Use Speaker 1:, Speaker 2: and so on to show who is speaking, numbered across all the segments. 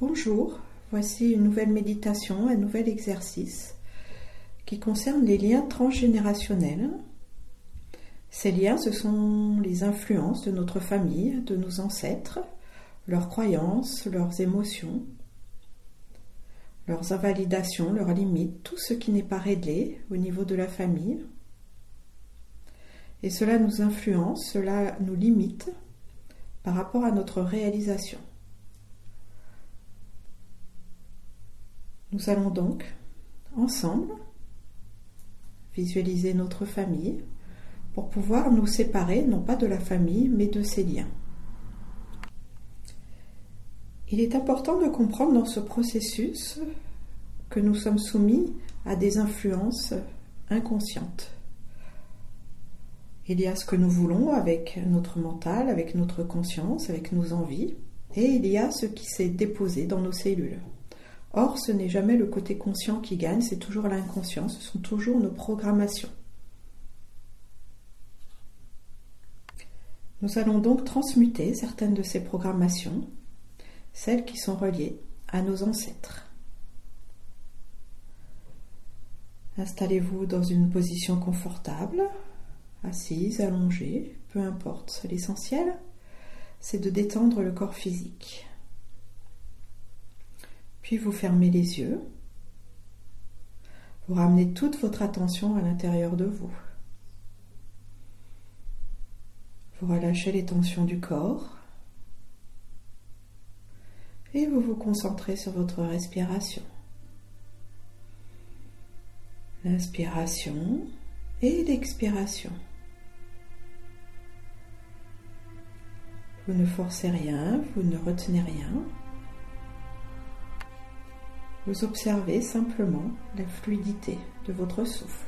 Speaker 1: Bonjour, voici une nouvelle méditation, un nouvel exercice qui concerne les liens transgénérationnels. Ces liens, ce sont les influences de notre famille, de nos ancêtres, leurs croyances, leurs émotions, leurs invalidations, leurs limites, tout ce qui n'est pas réglé au niveau de la famille. Et cela nous influence, cela nous limite par rapport à notre réalisation. Nous allons donc, ensemble, visualiser notre famille pour pouvoir nous séparer non pas de la famille mais de ses liens. Il est important de comprendre dans ce processus que nous sommes soumis à des influences inconscientes. Il y a ce que nous voulons avec notre mental, avec notre conscience, avec nos envies, et il y a ce qui s'est déposé dans nos cellules. Or, ce n'est jamais le côté conscient qui gagne, c'est toujours l'inconscient, ce sont toujours nos programmations. Nous allons donc transmuter certaines de ces programmations, celles qui sont reliées à nos ancêtres. Installez-vous dans une position confortable, assise, allongée, peu importe. L'essentiel, c'est de détendre le corps physique. Puis vous fermez les yeux. Vous ramenez toute votre attention à l'intérieur de vous. Vous relâchez les tensions du corps. Et vous vous concentrez sur votre respiration. L'inspiration et l'expiration. Vous ne forcez rien, vous ne retenez rien. Vous observez simplement la fluidité de votre souffle.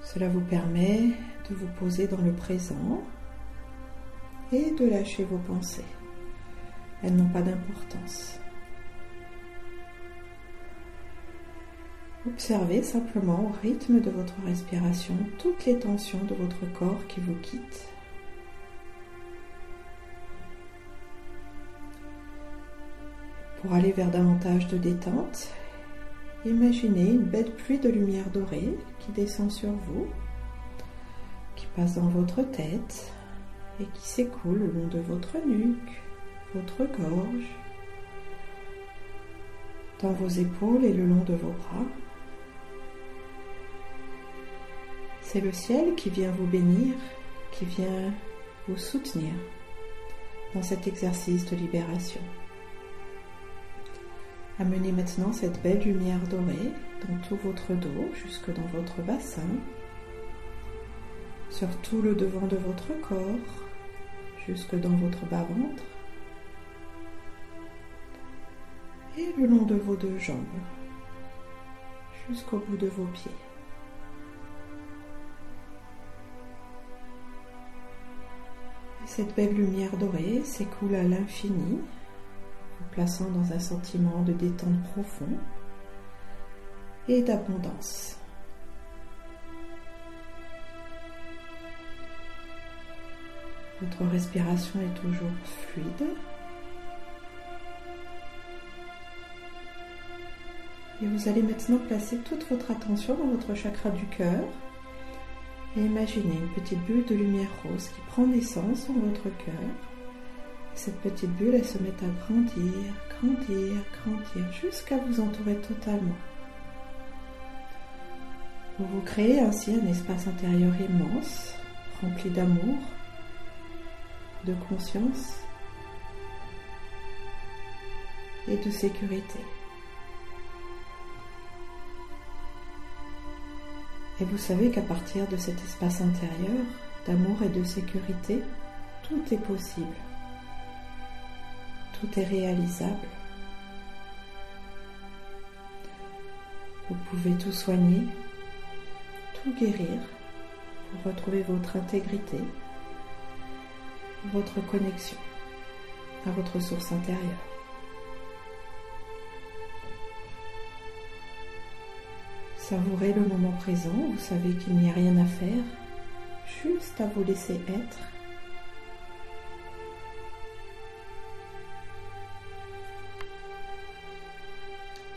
Speaker 1: Cela vous permet de vous poser dans le présent et de lâcher vos pensées. Elles n'ont pas d'importance. Observez simplement au rythme de votre respiration toutes les tensions de votre corps qui vous quittent. Pour aller vers davantage de détente, imaginez une belle pluie de lumière dorée qui descend sur vous, qui passe dans votre tête et qui s'écoule le long de votre nuque, votre gorge, dans vos épaules et le long de vos bras. C'est le ciel qui vient vous bénir, qui vient vous soutenir dans cet exercice de libération. Amenez maintenant cette belle lumière dorée dans tout votre dos jusque dans votre bassin, sur tout le devant de votre corps, jusque dans votre bas-ventre et le long de vos deux jambes, jusqu'au bout de vos pieds. cette belle lumière dorée s'écoule à l'infini plaçant dans un sentiment de détente profond et d'abondance. Votre respiration est toujours fluide. Et vous allez maintenant placer toute votre attention dans votre chakra du cœur et imaginez une petite bulle de lumière rose qui prend naissance dans votre cœur cette petite bulle, elle se met à grandir, grandir, grandir, jusqu'à vous entourer totalement. Vous vous créez ainsi un espace intérieur immense, rempli d'amour, de conscience et de sécurité. Et vous savez qu'à partir de cet espace intérieur d'amour et de sécurité, tout est possible est réalisable. Vous pouvez tout soigner, tout guérir retrouver votre intégrité, votre connexion à votre source intérieure. Savourez le moment présent, vous savez qu'il n'y a rien à faire, juste à vous laisser être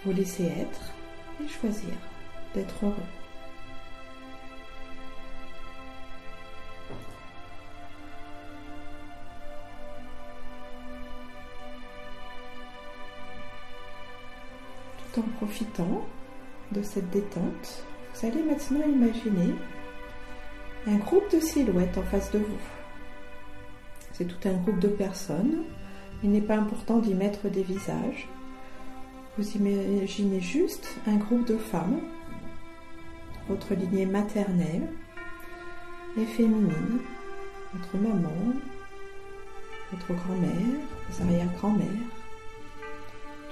Speaker 1: Vous laisser être et choisir d'être heureux. Tout en profitant de cette détente, vous allez maintenant imaginer un groupe de silhouettes en face de vous. C'est tout un groupe de personnes. Il n'est pas important d'y mettre des visages. Vous imaginez juste un groupe de femmes, votre lignée maternelle et féminine, votre maman, votre grand-mère, vos arrière-grand-mères,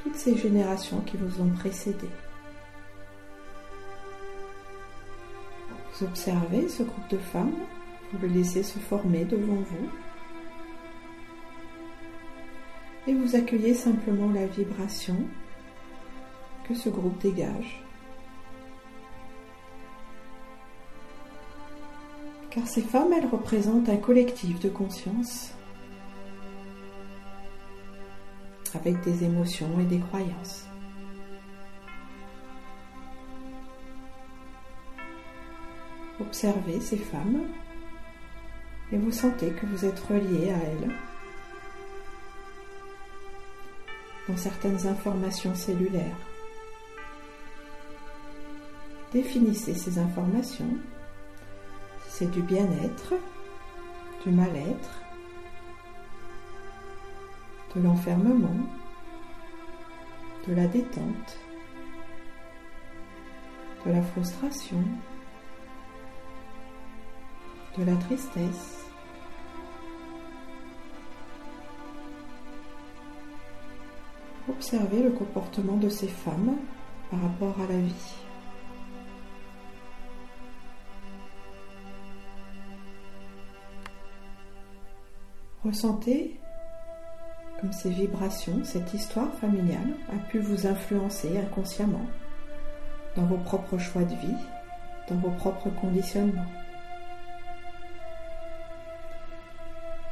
Speaker 1: toutes ces générations qui vous ont précédé. Vous observez ce groupe de femmes, vous le laissez se former devant vous et vous accueillez simplement la vibration que ce groupe dégage. Car ces femmes, elles représentent un collectif de conscience avec des émotions et des croyances. Observez ces femmes et vous sentez que vous êtes relié à elles dans certaines informations cellulaires. Définissez ces informations. C'est du bien-être, du mal-être, de l'enfermement, de la détente, de la frustration, de la tristesse. Observez le comportement de ces femmes par rapport à la vie. Ressentez comme ces vibrations, cette histoire familiale a pu vous influencer inconsciemment dans vos propres choix de vie, dans vos propres conditionnements.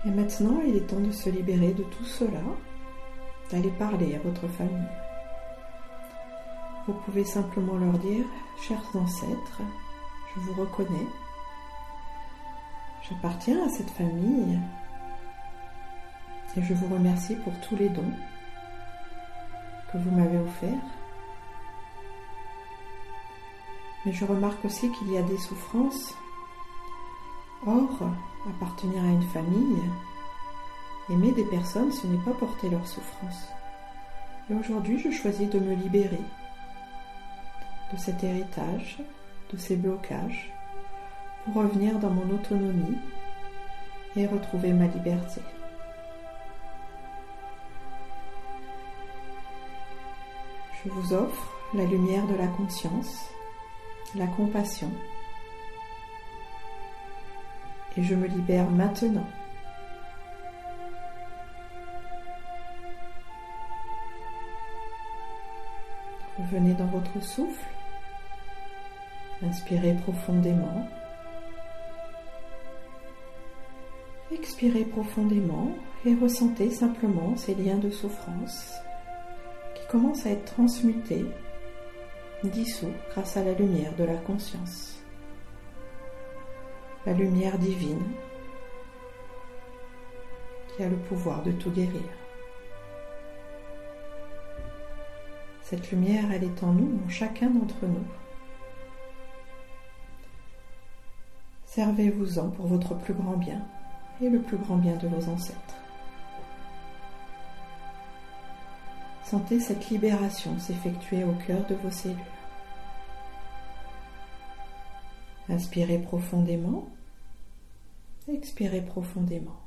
Speaker 1: Et maintenant, il est temps de se libérer de tout cela, d'aller parler à votre famille. Vous pouvez simplement leur dire, chers ancêtres, je vous reconnais, j'appartiens à cette famille et je vous remercie pour tous les dons que vous m'avez offerts. Mais je remarque aussi qu'il y a des souffrances. Or, appartenir à une famille, aimer des personnes, ce n'est pas porter leurs souffrances. Et aujourd'hui, je choisis de me libérer de cet héritage, de ces blocages, pour revenir dans mon autonomie et retrouver ma liberté. Je vous offre la lumière de la conscience, la compassion. Et je me libère maintenant. Revenez dans votre souffle. Inspirez profondément. Expirez profondément et ressentez simplement ces liens de souffrance commence à être transmuté, dissous grâce à la lumière de la conscience, la lumière divine qui a le pouvoir de tout guérir. Cette lumière, elle est en nous, en chacun d'entre nous. Servez-vous-en pour votre plus grand bien et le plus grand bien de vos ancêtres. Sentez cette libération s'effectuer au cœur de vos cellules. Inspirez profondément, expirez profondément.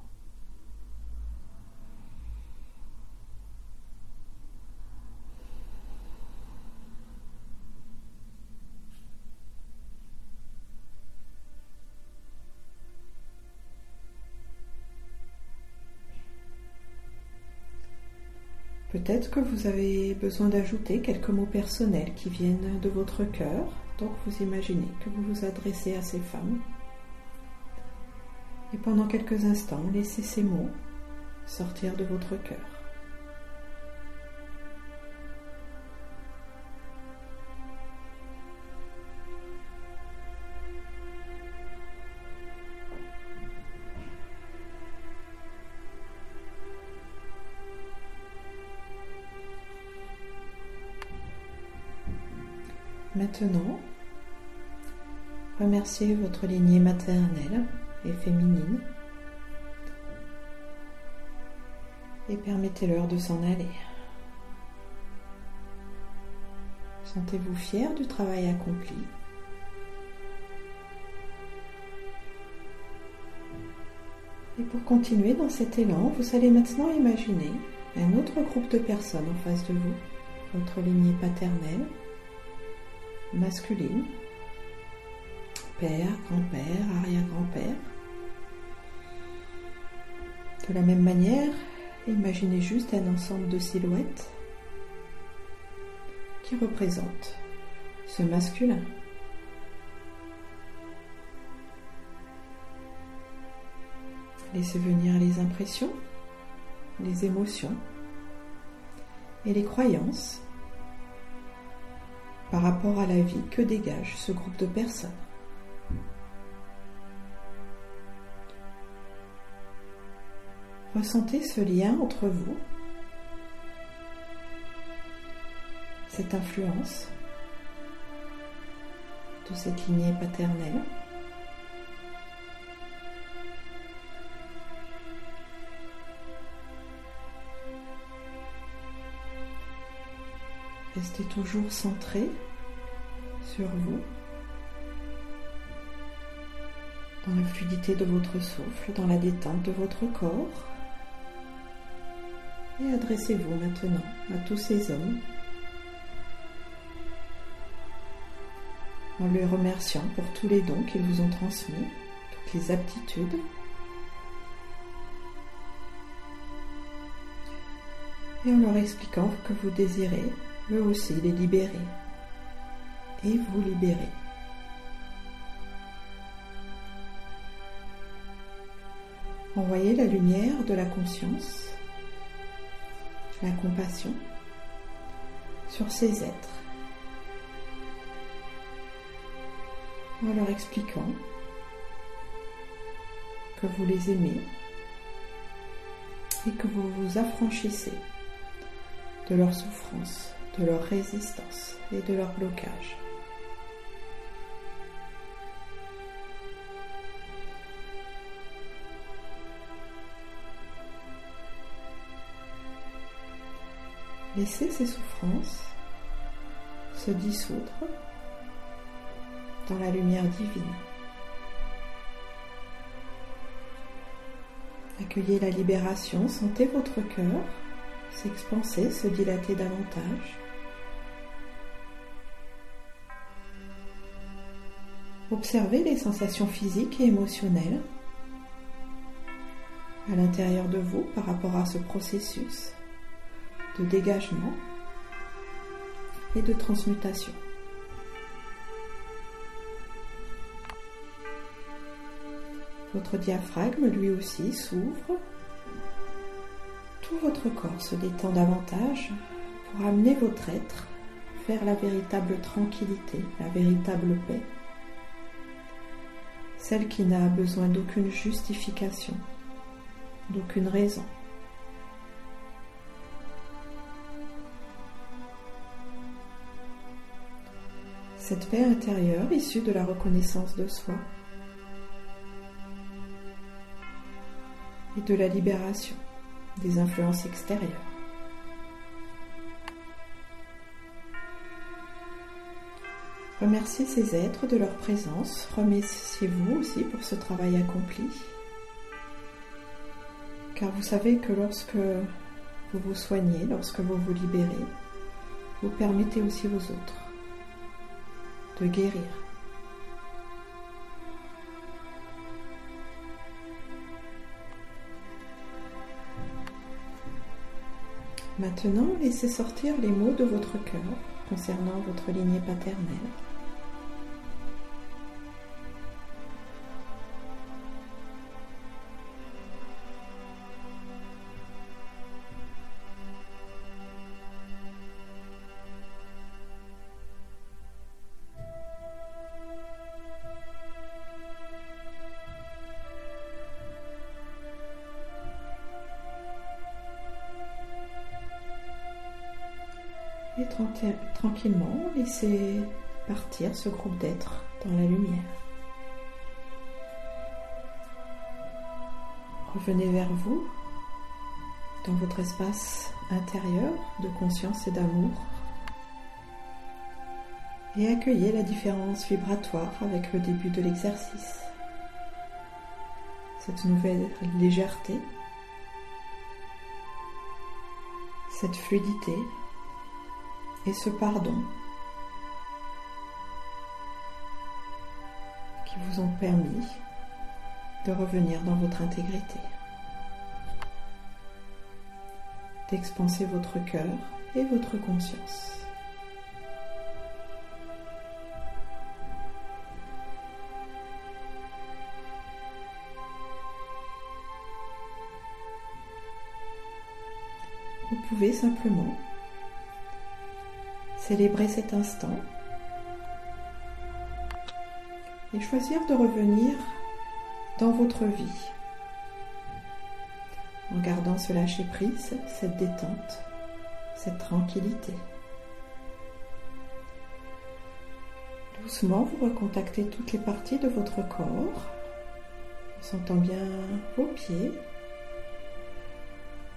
Speaker 1: Peut-être que vous avez besoin d'ajouter quelques mots personnels qui viennent de votre cœur, donc vous imaginez que vous vous adressez à ces femmes. Et pendant quelques instants, laissez ces mots sortir de votre cœur. Maintenant, remerciez votre lignée maternelle et féminine et permettez-leur de s'en aller. Sentez-vous fier du travail accompli. Et pour continuer dans cet élan, vous allez maintenant imaginer un autre groupe de personnes en face de vous, votre lignée paternelle, masculine, père, grand-père, arrière-grand-père. De la même manière, imaginez juste un ensemble de silhouettes qui représentent ce masculin. Laissez venir les impressions, les émotions et les croyances par rapport à la vie que dégage ce groupe de personnes? Ressentez ce lien entre vous, cette influence de cette lignée paternelle. Restez toujours centré sur vous, dans la fluidité de votre souffle, dans la détente de votre corps. Et adressez-vous maintenant à tous ces hommes en les remerciant pour tous les dons qu'ils vous ont transmis, toutes les aptitudes. Et en leur expliquant que vous désirez eux aussi les libérer. Et vous libérer. Envoyez la lumière de la conscience, la compassion sur ces êtres. En leur expliquant que vous les aimez et que vous vous affranchissez de leur souffrance de leur résistance et de leur blocage. Laissez ces souffrances se dissoudre dans la lumière divine. Accueillez la libération, sentez votre cœur s'expanser, se dilater davantage. Observez les sensations physiques et émotionnelles à l'intérieur de vous par rapport à ce processus de dégagement et de transmutation. Votre diaphragme lui aussi s'ouvre. Tout votre corps se détend davantage pour amener votre être vers la véritable tranquillité, la véritable paix celle qui n'a besoin d'aucune justification, d'aucune raison. Cette paix intérieure issue de la reconnaissance de soi et de la libération des influences extérieures. Remerciez ces êtres de leur présence. Remerciez-vous aussi pour ce travail accompli. Car vous savez que lorsque vous vous soignez, lorsque vous vous libérez, vous permettez aussi aux autres de guérir. Maintenant, laissez sortir les mots de votre cœur concernant votre lignée paternelle. Tranquillement, laissez partir ce groupe d'êtres dans la lumière. Revenez vers vous, dans votre espace intérieur de conscience et d'amour, et accueillez la différence vibratoire avec le début de l'exercice. Cette nouvelle légèreté, cette fluidité et ce pardon qui vous ont permis de revenir dans votre intégrité, d'expanser votre cœur et votre conscience. Vous pouvez simplement célébrer cet instant et choisir de revenir dans votre vie en gardant ce lâcher prise, cette détente, cette tranquillité. Doucement, vous recontactez toutes les parties de votre corps, en sentant bien vos pieds,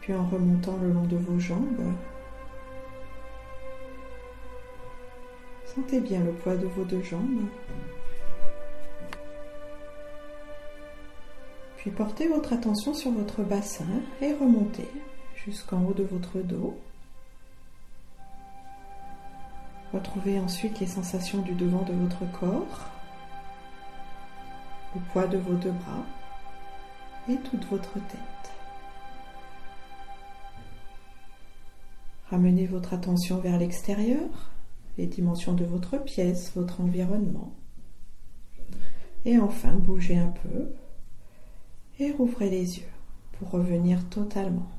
Speaker 1: puis en remontant le long de vos jambes. Sentez bien le poids de vos deux jambes. Puis portez votre attention sur votre bassin et remontez jusqu'en haut de votre dos. Retrouvez ensuite les sensations du devant de votre corps, le poids de vos deux bras et toute votre tête. Ramenez votre attention vers l'extérieur, les dimensions de votre pièce, votre environnement. Et enfin, bougez un peu et rouvrez les yeux pour revenir totalement.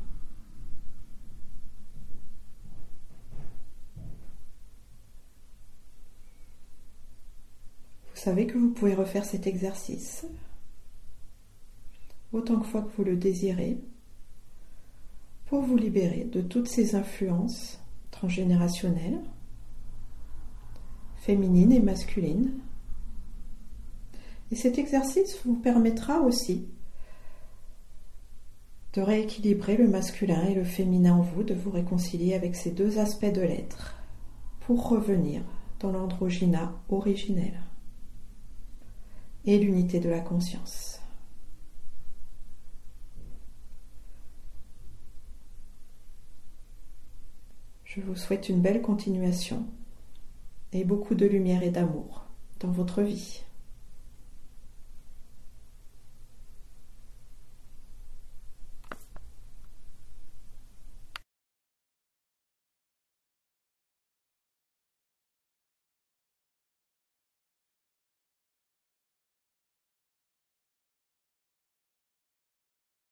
Speaker 1: Vous savez que vous pouvez refaire cet exercice autant de fois que vous le désirez pour vous libérer de toutes ces influences transgénérationnelles, féminines et masculines. Et cet exercice vous permettra aussi de rééquilibrer le masculin et le féminin en vous, de vous réconcilier avec ces deux aspects de l'être pour revenir dans l'androgyna originel et l'unité de la conscience. Je vous souhaite une belle continuation et beaucoup de lumière et d'amour dans votre vie.